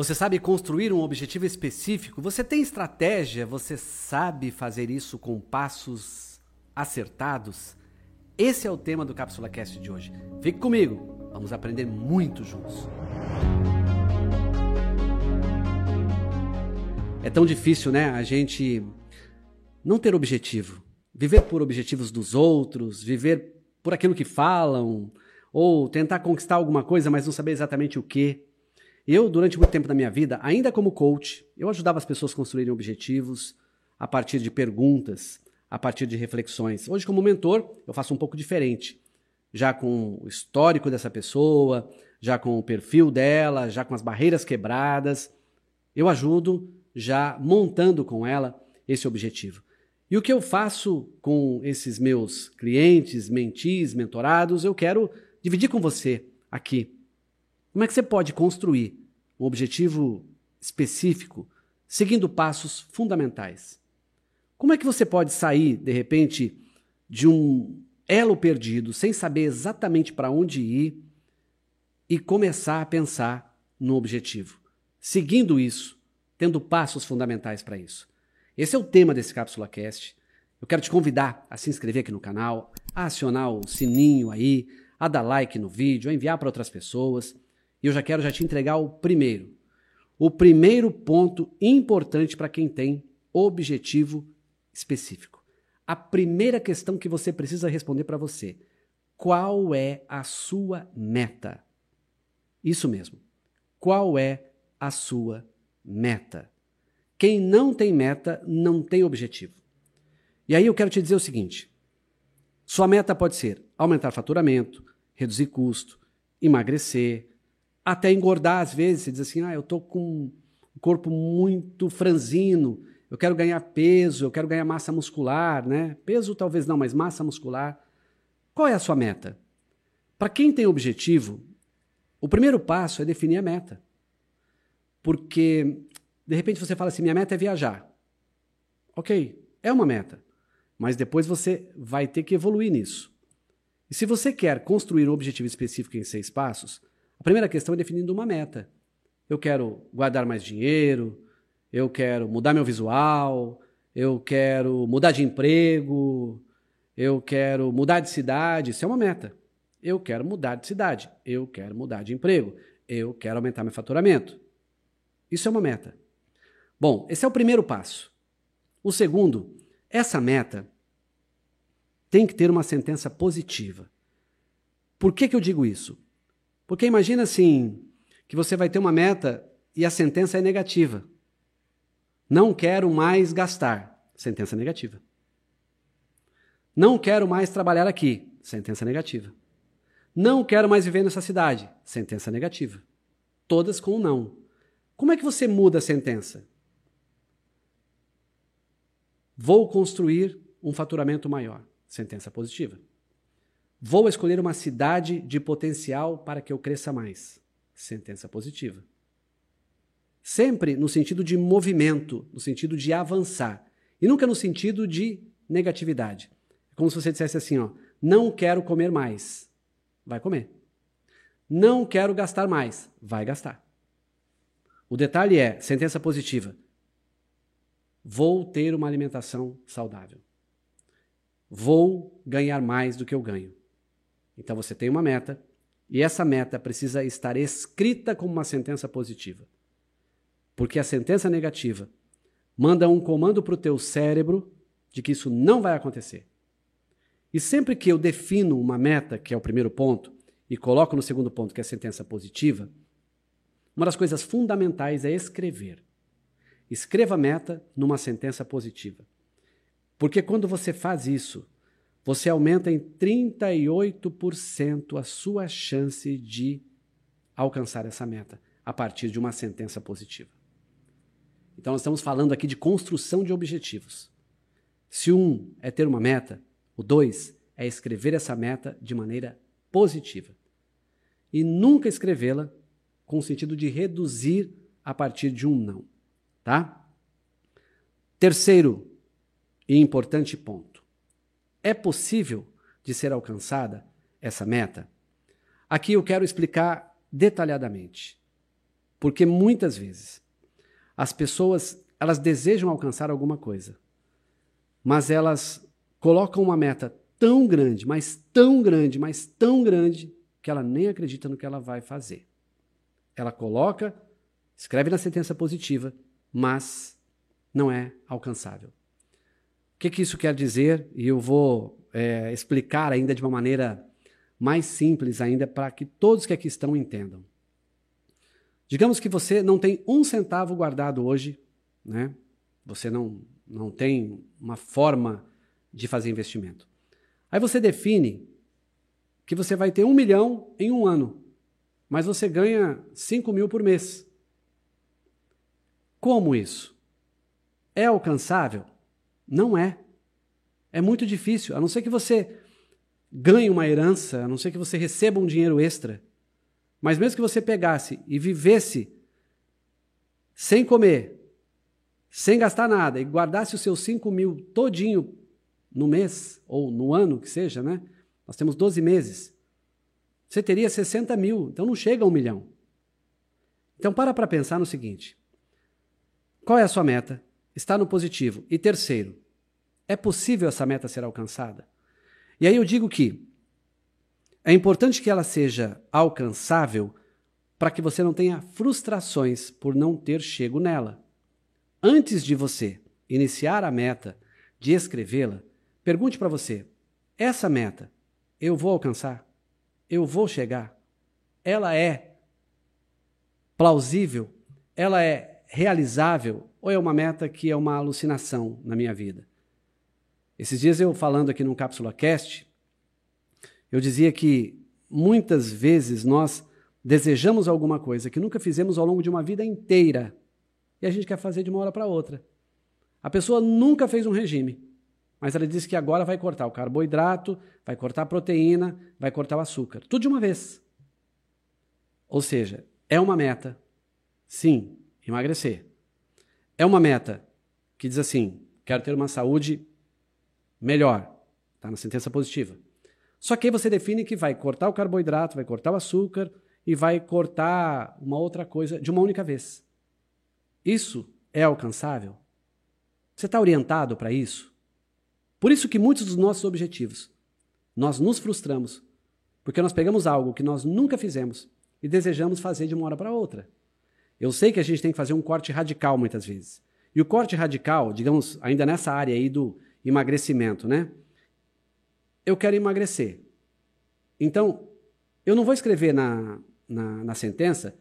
Você sabe construir um objetivo específico? Você tem estratégia? Você sabe fazer isso com passos acertados? Esse é o tema do Cápsula Cast de hoje. Fique comigo, vamos aprender muito juntos. É tão difícil, né? A gente não ter objetivo, viver por objetivos dos outros, viver por aquilo que falam, ou tentar conquistar alguma coisa, mas não saber exatamente o que. Eu, durante muito tempo da minha vida, ainda como coach, eu ajudava as pessoas a construírem objetivos a partir de perguntas, a partir de reflexões. Hoje, como mentor, eu faço um pouco diferente. Já com o histórico dessa pessoa, já com o perfil dela, já com as barreiras quebradas, eu ajudo já montando com ela esse objetivo. E o que eu faço com esses meus clientes, mentis, mentorados, eu quero dividir com você aqui. Como é que você pode construir um objetivo específico, seguindo passos fundamentais. Como é que você pode sair, de repente, de um elo perdido, sem saber exatamente para onde ir, e começar a pensar no objetivo, seguindo isso, tendo passos fundamentais para isso? Esse é o tema desse Cápsula Cast. Eu quero te convidar a se inscrever aqui no canal, a acionar o sininho aí, a dar like no vídeo, a enviar para outras pessoas. E eu já quero já te entregar o primeiro. O primeiro ponto importante para quem tem objetivo específico. A primeira questão que você precisa responder para você: qual é a sua meta? Isso mesmo. Qual é a sua meta? Quem não tem meta não tem objetivo. E aí eu quero te dizer o seguinte: sua meta pode ser aumentar faturamento, reduzir custo, emagrecer, até engordar às vezes. Você diz assim: ah, eu estou com um corpo muito franzino, eu quero ganhar peso, eu quero ganhar massa muscular, né? Peso talvez não, mas massa muscular. Qual é a sua meta? Para quem tem objetivo, o primeiro passo é definir a meta. Porque, de repente, você fala assim: minha meta é viajar. Ok, é uma meta. Mas depois você vai ter que evoluir nisso. E se você quer construir um objetivo específico em seis passos, a primeira questão é definindo uma meta. Eu quero guardar mais dinheiro, eu quero mudar meu visual, eu quero mudar de emprego, eu quero mudar de cidade. Isso é uma meta. Eu quero mudar de cidade, eu quero mudar de emprego, eu quero aumentar meu faturamento. Isso é uma meta. Bom, esse é o primeiro passo. O segundo, essa meta tem que ter uma sentença positiva. Por que, que eu digo isso? Porque imagina assim, que você vai ter uma meta e a sentença é negativa. Não quero mais gastar. Sentença negativa. Não quero mais trabalhar aqui. Sentença negativa. Não quero mais viver nessa cidade. Sentença negativa. Todas com um não. Como é que você muda a sentença? Vou construir um faturamento maior. Sentença positiva. Vou escolher uma cidade de potencial para que eu cresça mais. Sentença positiva. Sempre no sentido de movimento, no sentido de avançar. E nunca no sentido de negatividade. É como se você dissesse assim: ó, não quero comer mais. Vai comer. Não quero gastar mais. Vai gastar. O detalhe é: sentença positiva. Vou ter uma alimentação saudável. Vou ganhar mais do que eu ganho. Então você tem uma meta e essa meta precisa estar escrita como uma sentença positiva. Porque a sentença negativa manda um comando para o teu cérebro de que isso não vai acontecer. E sempre que eu defino uma meta, que é o primeiro ponto, e coloco no segundo ponto, que é a sentença positiva, uma das coisas fundamentais é escrever. Escreva a meta numa sentença positiva. Porque quando você faz isso, você aumenta em 38% a sua chance de alcançar essa meta a partir de uma sentença positiva. Então, nós estamos falando aqui de construção de objetivos. Se um é ter uma meta, o dois é escrever essa meta de maneira positiva. E nunca escrevê-la com o sentido de reduzir a partir de um não. Tá? Terceiro e importante ponto é possível de ser alcançada essa meta? Aqui eu quero explicar detalhadamente. Porque muitas vezes as pessoas, elas desejam alcançar alguma coisa, mas elas colocam uma meta tão grande, mas tão grande, mas tão grande, que ela nem acredita no que ela vai fazer. Ela coloca, escreve na sentença positiva, mas não é alcançável. O que, que isso quer dizer? E eu vou é, explicar ainda de uma maneira mais simples ainda para que todos que aqui estão entendam. Digamos que você não tem um centavo guardado hoje, né? Você não, não tem uma forma de fazer investimento. Aí você define que você vai ter um milhão em um ano, mas você ganha cinco mil por mês. Como isso? É alcançável? Não é. É muito difícil, a não ser que você ganhe uma herança, a não ser que você receba um dinheiro extra. Mas mesmo que você pegasse e vivesse sem comer, sem gastar nada, e guardasse os seus cinco mil todinho no mês, ou no ano que seja, né? Nós temos 12 meses. Você teria 60 mil, então não chega a um milhão. Então para para pensar no seguinte: qual é a sua meta? Está no positivo. E terceiro, é possível essa meta ser alcançada? E aí eu digo que é importante que ela seja alcançável para que você não tenha frustrações por não ter chego nela. Antes de você iniciar a meta de escrevê-la, Pergunte para você: essa meta eu vou alcançar? Eu vou chegar? Ela é plausível? Ela é realizável? Ou é uma meta que é uma alucinação na minha vida? Esses dias eu falando aqui no Cápsula Cast, eu dizia que muitas vezes nós desejamos alguma coisa que nunca fizemos ao longo de uma vida inteira e a gente quer fazer de uma hora para outra. A pessoa nunca fez um regime. Mas ela disse que agora vai cortar o carboidrato, vai cortar a proteína, vai cortar o açúcar. Tudo de uma vez. Ou seja, é uma meta, sim, emagrecer. É uma meta que diz assim: quero ter uma saúde melhor. Está na sentença positiva. Só que aí você define que vai cortar o carboidrato, vai cortar o açúcar e vai cortar uma outra coisa de uma única vez. Isso é alcançável? Você está orientado para isso? Por isso que muitos dos nossos objetivos nós nos frustramos, porque nós pegamos algo que nós nunca fizemos e desejamos fazer de uma hora para outra. Eu sei que a gente tem que fazer um corte radical muitas vezes. E o corte radical, digamos, ainda nessa área aí do emagrecimento, né? Eu quero emagrecer. Então, eu não vou escrever na, na, na sentença,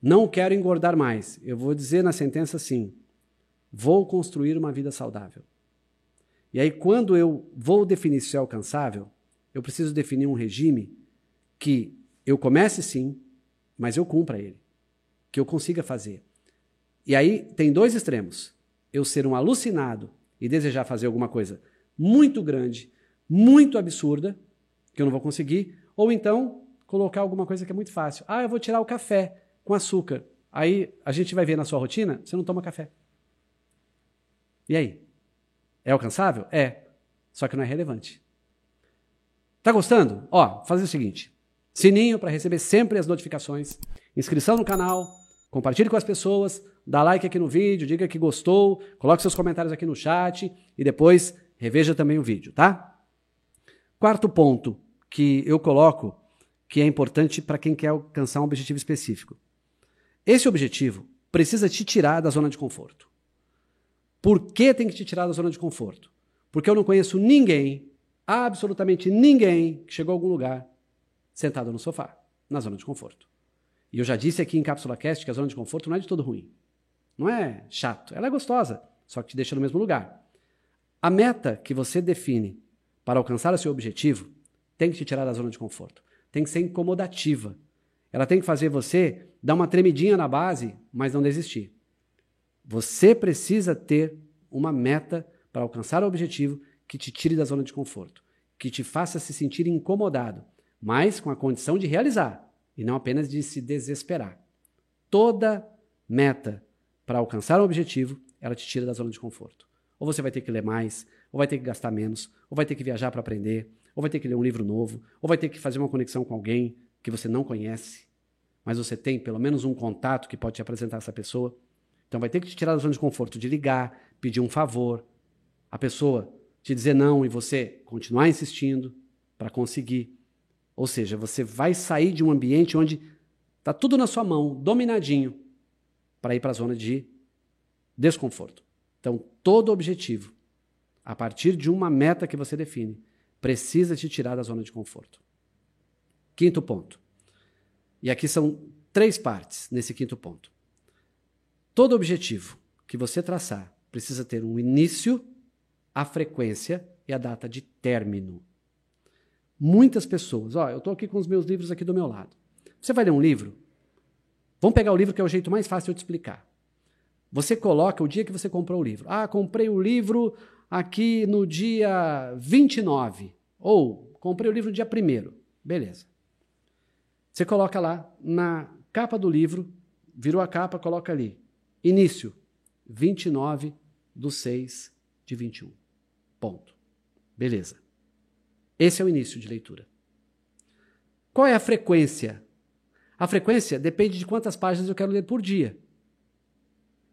não quero engordar mais. Eu vou dizer na sentença assim: vou construir uma vida saudável. E aí, quando eu vou definir se é alcançável, eu preciso definir um regime que eu comece sim, mas eu cumpra ele, que eu consiga fazer. E aí tem dois extremos: eu ser um alucinado e desejar fazer alguma coisa muito grande, muito absurda, que eu não vou conseguir, ou então colocar alguma coisa que é muito fácil. Ah, eu vou tirar o café com açúcar. Aí a gente vai ver na sua rotina, você não toma café. E aí? É alcançável? É. Só que não é relevante. Tá gostando? Ó, fazer o seguinte: sininho para receber sempre as notificações, inscrição no canal, compartilhe com as pessoas, dá like aqui no vídeo, diga que gostou, coloque seus comentários aqui no chat e depois reveja também o vídeo, tá? Quarto ponto que eu coloco que é importante para quem quer alcançar um objetivo específico. Esse objetivo precisa te tirar da zona de conforto. Por que tem que te tirar da zona de conforto? Porque eu não conheço ninguém, absolutamente ninguém, que chegou a algum lugar sentado no sofá, na zona de conforto. E eu já disse aqui em Cápsula Cast que a zona de conforto não é de todo ruim. Não é chato, ela é gostosa, só que te deixa no mesmo lugar. A meta que você define para alcançar o seu objetivo tem que te tirar da zona de conforto. Tem que ser incomodativa. Ela tem que fazer você dar uma tremidinha na base, mas não desistir. Você precisa ter uma meta para alcançar o objetivo que te tire da zona de conforto, que te faça se sentir incomodado, mas com a condição de realizar e não apenas de se desesperar. Toda meta para alcançar um objetivo, ela te tira da zona de conforto. Ou você vai ter que ler mais, ou vai ter que gastar menos, ou vai ter que viajar para aprender, ou vai ter que ler um livro novo, ou vai ter que fazer uma conexão com alguém que você não conhece. mas você tem pelo menos um contato que pode te apresentar essa pessoa. Então vai ter que te tirar da zona de conforto de ligar, pedir um favor, a pessoa te dizer não e você continuar insistindo para conseguir. Ou seja, você vai sair de um ambiente onde está tudo na sua mão, dominadinho, para ir para a zona de desconforto. Então, todo objetivo, a partir de uma meta que você define, precisa te tirar da zona de conforto. Quinto ponto. E aqui são três partes nesse quinto ponto. Todo objetivo que você traçar precisa ter um início, a frequência e a data de término. Muitas pessoas, ó, eu estou aqui com os meus livros aqui do meu lado. Você vai ler um livro? Vamos pegar o livro que é o jeito mais fácil de eu te explicar. Você coloca o dia que você comprou o livro. Ah, comprei o livro aqui no dia 29. Ou comprei o livro no dia 1. Beleza. Você coloca lá na capa do livro, virou a capa, coloca ali. Início, 29 do 6 de 21. Ponto. Beleza. Esse é o início de leitura. Qual é a frequência? A frequência depende de quantas páginas eu quero ler por dia.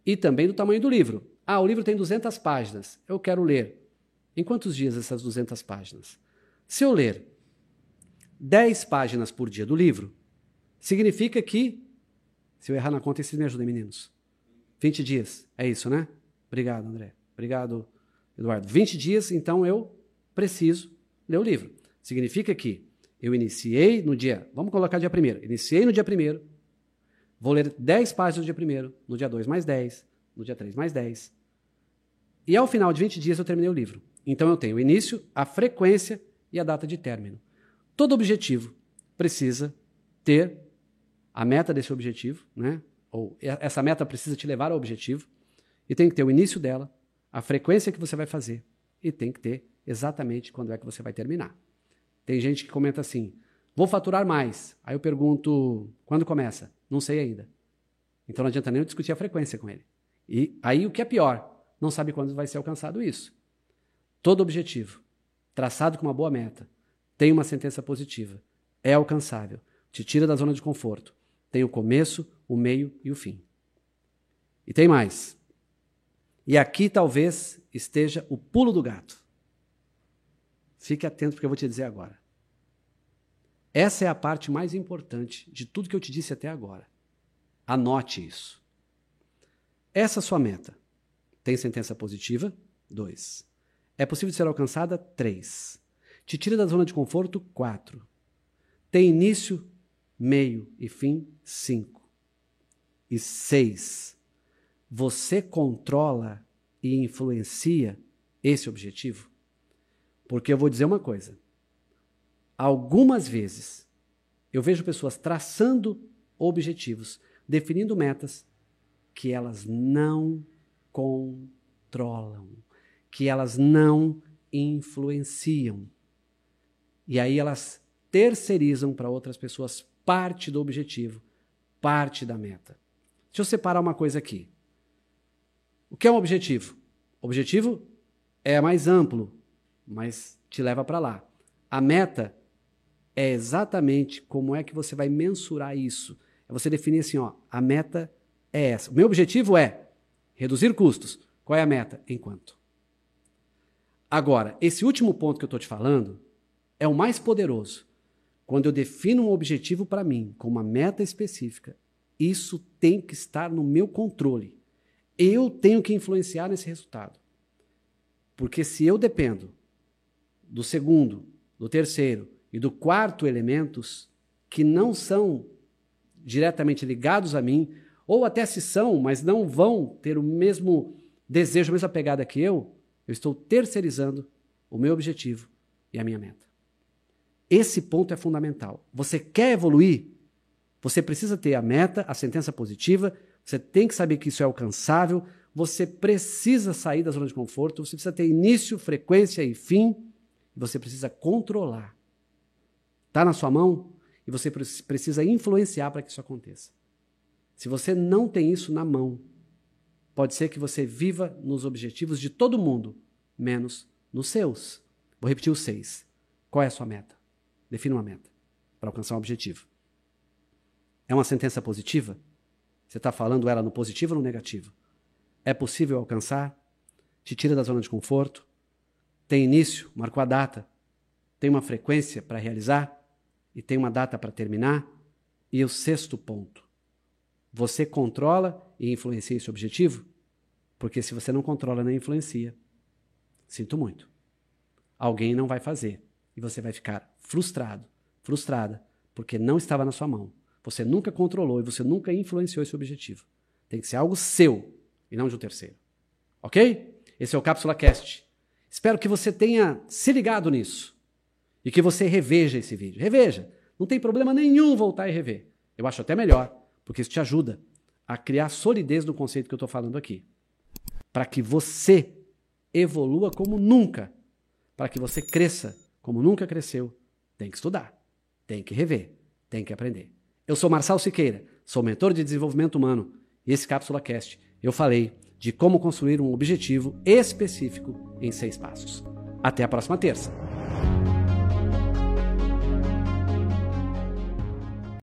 E também do tamanho do livro. Ah, o livro tem 200 páginas. Eu quero ler. Em quantos dias essas 200 páginas? Se eu ler 10 páginas por dia do livro, significa que, se eu errar na conta, vocês me ajudem, meninos. 20 dias. É isso, né? Obrigado, André. Obrigado, Eduardo. 20 dias, então eu preciso ler o livro. Significa que eu iniciei no dia, vamos colocar dia 1 iniciei no dia 1 vou ler 10 páginas no dia 1 no dia 2 mais 10, no dia 3 mais 10. E ao final de 20 dias eu terminei o livro. Então eu tenho o início, a frequência e a data de término. Todo objetivo precisa ter a meta desse objetivo, né? ou essa meta precisa te levar ao objetivo, e tem que ter o início dela, a frequência que você vai fazer, e tem que ter exatamente quando é que você vai terminar. Tem gente que comenta assim: vou faturar mais. Aí eu pergunto: quando começa? Não sei ainda. Então não adianta nem eu discutir a frequência com ele. E aí o que é pior, não sabe quando vai ser alcançado isso. Todo objetivo, traçado com uma boa meta, tem uma sentença positiva, é alcançável, te tira da zona de conforto, tem o começo, o meio e o fim. E tem mais. E aqui talvez esteja o pulo do gato. Fique atento porque eu vou te dizer agora. Essa é a parte mais importante de tudo que eu te disse até agora. Anote isso. Essa sua meta tem sentença positiva? Dois. É possível de ser alcançada? Três. Te tira da zona de conforto? Quatro. Tem início, meio e fim? Cinco. E seis. Você controla e influencia esse objetivo? Porque eu vou dizer uma coisa. Algumas vezes eu vejo pessoas traçando objetivos, definindo metas que elas não controlam, que elas não influenciam. E aí elas terceirizam para outras pessoas parte do objetivo, parte da meta. Deixa eu separar uma coisa aqui. O que é um objetivo? Objetivo é mais amplo, mas te leva para lá. A meta é exatamente como é que você vai mensurar isso. É você definir assim, ó, a meta é essa. O meu objetivo é reduzir custos. Qual é a meta? Enquanto. Agora, esse último ponto que eu estou te falando é o mais poderoso. Quando eu defino um objetivo para mim com uma meta específica, isso tem que estar no meu controle. Eu tenho que influenciar nesse resultado. Porque se eu dependo do segundo, do terceiro e do quarto elementos que não são diretamente ligados a mim, ou até se são, mas não vão ter o mesmo desejo, a mesma pegada que eu, eu estou terceirizando o meu objetivo e a minha meta. Esse ponto é fundamental. Você quer evoluir? Você precisa ter a meta, a sentença positiva, você tem que saber que isso é alcançável, você precisa sair da zona de conforto, você precisa ter início, frequência e fim, você precisa controlar. Está na sua mão e você precisa influenciar para que isso aconteça. Se você não tem isso na mão, pode ser que você viva nos objetivos de todo mundo, menos nos seus. Vou repetir os seis. Qual é a sua meta? Defina uma meta para alcançar um objetivo. É uma sentença positiva? Você está falando ela no positivo ou no negativo? É possível alcançar? Te tira da zona de conforto? Tem início? Marcou a data? Tem uma frequência para realizar? E tem uma data para terminar? E o sexto ponto. Você controla e influencia esse objetivo? Porque se você não controla nem influencia, sinto muito. Alguém não vai fazer. E você vai ficar frustrado, frustrada, porque não estava na sua mão. Você nunca controlou e você nunca influenciou esse objetivo. Tem que ser algo seu e não de um terceiro. Ok? Esse é o Cápsula Cast. Espero que você tenha se ligado nisso e que você reveja esse vídeo. Reveja. Não tem problema nenhum voltar e rever. Eu acho até melhor, porque isso te ajuda a criar solidez no conceito que eu estou falando aqui. Para que você evolua como nunca. Para que você cresça como nunca cresceu. Tem que estudar, tem que rever, tem que aprender. Eu sou Marçal Siqueira, sou mentor de desenvolvimento humano e esse Cápsula Cast eu falei de como construir um objetivo específico em seis passos. Até a próxima terça.